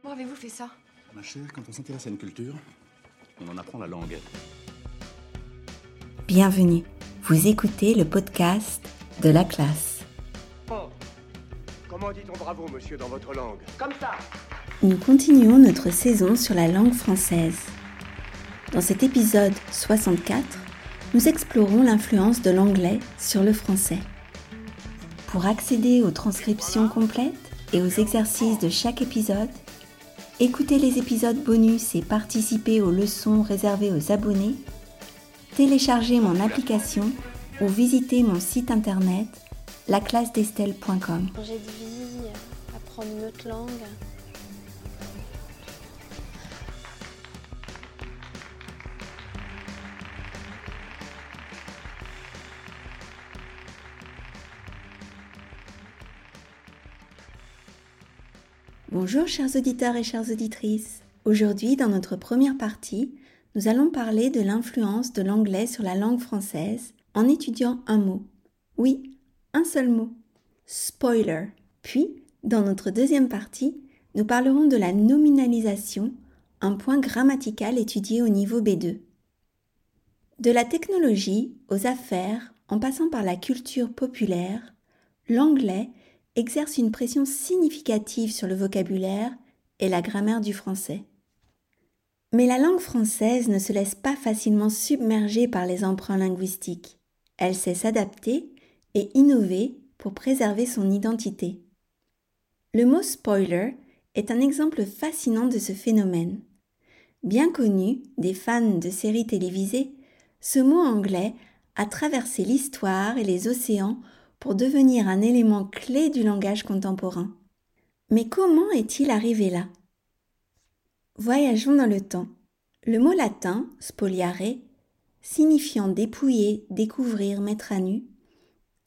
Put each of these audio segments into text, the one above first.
Comment avez-vous fait ça? Ma chère, quand on s'intéresse à une culture, on en apprend la langue. Bienvenue. Vous écoutez le podcast de la classe. Oh. Comment dit-on bravo, monsieur, dans votre langue? Comme ça Nous continuons notre saison sur la langue française. Dans cet épisode 64, nous explorons l'influence de l'anglais sur le français. Pour accéder aux transcriptions complètes et aux exercices de chaque épisode, écoutez les épisodes bonus et participer aux leçons réservées aux abonnés, téléchargez mon application ou visitez mon site internet laclassedestelle.com. J'ai dit apprendre une autre langue. Bonjour chers auditeurs et chères auditrices. Aujourd'hui, dans notre première partie, nous allons parler de l'influence de l'anglais sur la langue française en étudiant un mot. Oui, un seul mot. Spoiler. Puis, dans notre deuxième partie, nous parlerons de la nominalisation, un point grammatical étudié au niveau B2. De la technologie aux affaires, en passant par la culture populaire, l'anglais exerce une pression significative sur le vocabulaire et la grammaire du français. Mais la langue française ne se laisse pas facilement submerger par les emprunts linguistiques. Elle sait s'adapter et innover pour préserver son identité. Le mot spoiler est un exemple fascinant de ce phénomène. Bien connu des fans de séries télévisées, ce mot anglais a traversé l'histoire et les océans pour devenir un élément clé du langage contemporain. Mais comment est-il arrivé là? Voyageons dans le temps. Le mot latin, spoliare, signifiant dépouiller, découvrir, mettre à nu,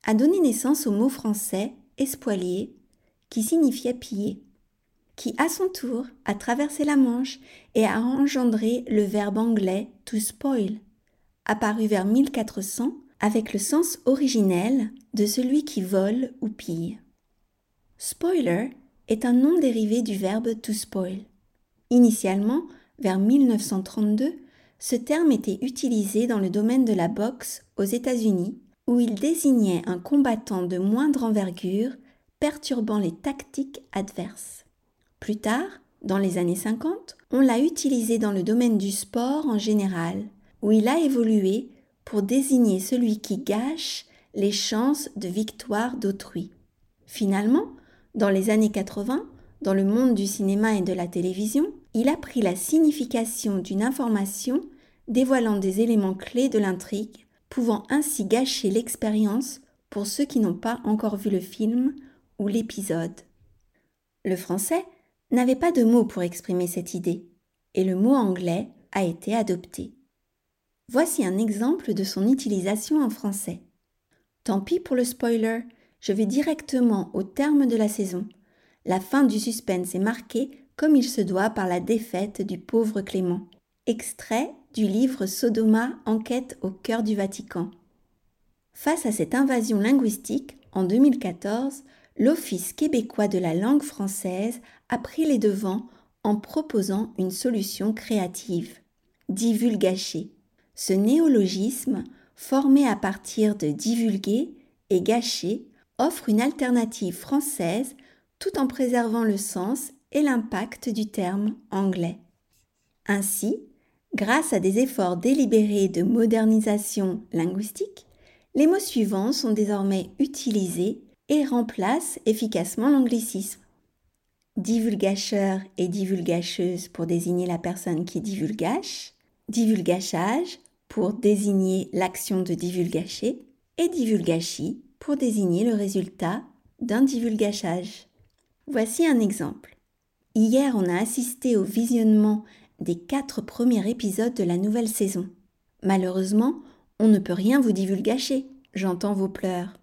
a donné naissance au mot français espoilier, qui signifiait piller, qui à son tour a traversé la Manche et a engendré le verbe anglais to spoil, apparu vers 1400 avec le sens originel de celui qui vole ou pille. Spoiler est un nom dérivé du verbe to spoil. Initialement, vers 1932, ce terme était utilisé dans le domaine de la boxe aux États-Unis, où il désignait un combattant de moindre envergure perturbant les tactiques adverses. Plus tard, dans les années 50, on l'a utilisé dans le domaine du sport en général, où il a évolué pour désigner celui qui gâche les chances de victoire d'autrui. Finalement, dans les années 80, dans le monde du cinéma et de la télévision, il a pris la signification d'une information dévoilant des éléments clés de l'intrigue, pouvant ainsi gâcher l'expérience pour ceux qui n'ont pas encore vu le film ou l'épisode. Le français n'avait pas de mot pour exprimer cette idée, et le mot anglais a été adopté. Voici un exemple de son utilisation en français. Tant pis pour le spoiler, je vais directement au terme de la saison. La fin du suspense est marquée comme il se doit par la défaite du pauvre Clément. Extrait du livre Sodoma Enquête au cœur du Vatican. Face à cette invasion linguistique, en 2014, l'Office québécois de la langue française a pris les devants en proposant une solution créative. Divulgacher ce néologisme, formé à partir de divulguer et gâcher, offre une alternative française tout en préservant le sens et l'impact du terme anglais. Ainsi, grâce à des efforts délibérés de modernisation linguistique, les mots suivants sont désormais utilisés et remplacent efficacement l'anglicisme. Divulgacheur et divulgacheuse pour désigner la personne qui divulgache, pour désigner l'action de divulgacher et divulgachi pour désigner le résultat d'un divulgachage. Voici un exemple. Hier, on a assisté au visionnement des quatre premiers épisodes de la nouvelle saison. Malheureusement, on ne peut rien vous divulgacher, j'entends vos pleurs.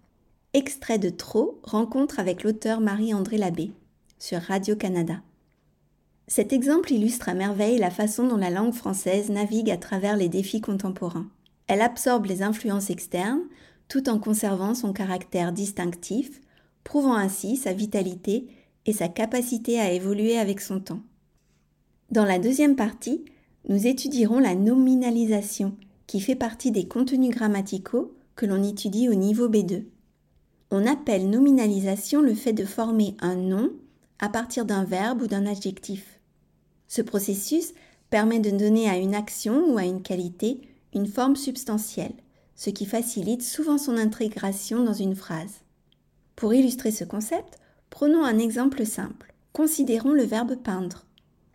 Extrait de Trop, rencontre avec l'auteur Marie-André Labbé sur Radio-Canada. Cet exemple illustre à merveille la façon dont la langue française navigue à travers les défis contemporains. Elle absorbe les influences externes tout en conservant son caractère distinctif, prouvant ainsi sa vitalité et sa capacité à évoluer avec son temps. Dans la deuxième partie, nous étudierons la nominalisation, qui fait partie des contenus grammaticaux que l'on étudie au niveau B2. On appelle nominalisation le fait de former un nom à partir d'un verbe ou d'un adjectif. Ce processus permet de donner à une action ou à une qualité une forme substantielle, ce qui facilite souvent son intégration dans une phrase. Pour illustrer ce concept, prenons un exemple simple. Considérons le verbe peindre.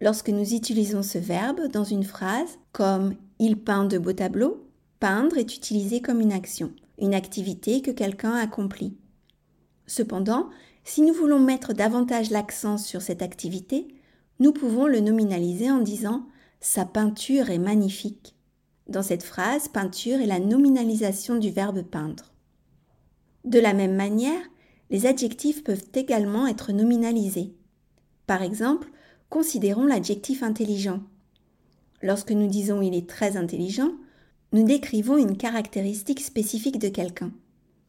Lorsque nous utilisons ce verbe dans une phrase, comme il peint de beaux tableaux, peindre est utilisé comme une action, une activité que quelqu'un accomplit. Cependant, si nous voulons mettre davantage l'accent sur cette activité, nous pouvons le nominaliser en disant Sa peinture est magnifique. Dans cette phrase, peinture est la nominalisation du verbe peindre. De la même manière, les adjectifs peuvent également être nominalisés. Par exemple, Considérons l'adjectif intelligent. Lorsque nous disons il est très intelligent, nous décrivons une caractéristique spécifique de quelqu'un.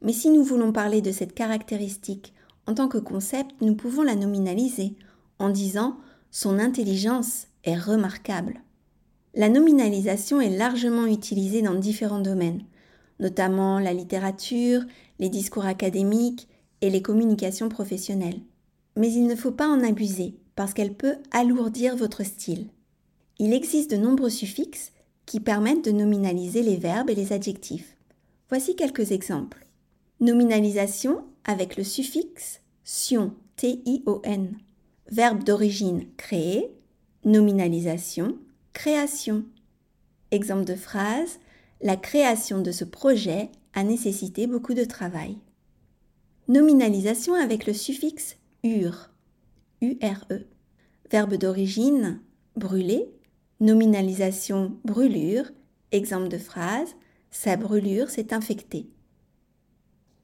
Mais si nous voulons parler de cette caractéristique en tant que concept, nous pouvons la nominaliser en disant son intelligence est remarquable. La nominalisation est largement utilisée dans différents domaines, notamment la littérature, les discours académiques et les communications professionnelles. Mais il ne faut pas en abuser parce qu'elle peut alourdir votre style. Il existe de nombreux suffixes qui permettent de nominaliser les verbes et les adjectifs. Voici quelques exemples. Nominalisation avec le suffixe tion, T-I-O-N. Verbe d'origine créer, nominalisation, création. Exemple de phrase, la création de ce projet a nécessité beaucoup de travail. Nominalisation avec le suffixe ur. URE. Verbe d'origine brûler, nominalisation brûlure, exemple de phrase sa brûlure s'est infectée.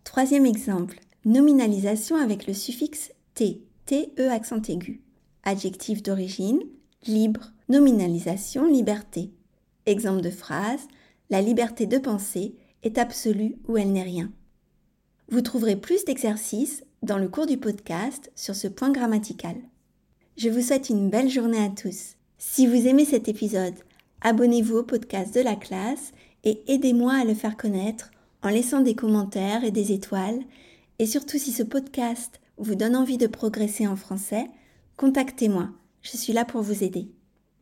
Troisième exemple, nominalisation avec le suffixe t, te accent aigu. Adjectif d'origine libre, nominalisation liberté. Exemple de phrase la liberté de penser est absolue ou elle n'est rien. Vous trouverez plus d'exercices dans le cours du podcast sur ce point grammatical. Je vous souhaite une belle journée à tous. Si vous aimez cet épisode, abonnez-vous au podcast de la classe et aidez-moi à le faire connaître en laissant des commentaires et des étoiles. Et surtout si ce podcast vous donne envie de progresser en français, contactez-moi. Je suis là pour vous aider.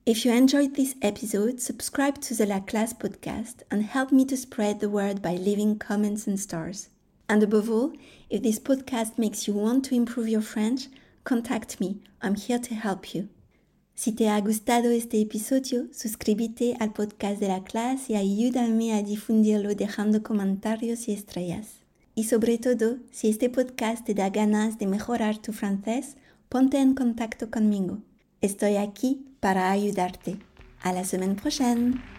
If you enjoyed this episode, subscribe to the La Classe podcast and help me to spread the word by leaving comments and stars. And above all, if this podcast makes you want to improve your French, contact me. I'm here to help you. Si te ha gustado este episodio, suscríbete al podcast de la clase y ayúdame a difundirlo dejando comentarios y estrellas. Y sobre todo, si este podcast te da ganas de mejorar tu francés, ponte en contacto conmigo. Estoy aquí para ayudarte. À la semaine prochaine!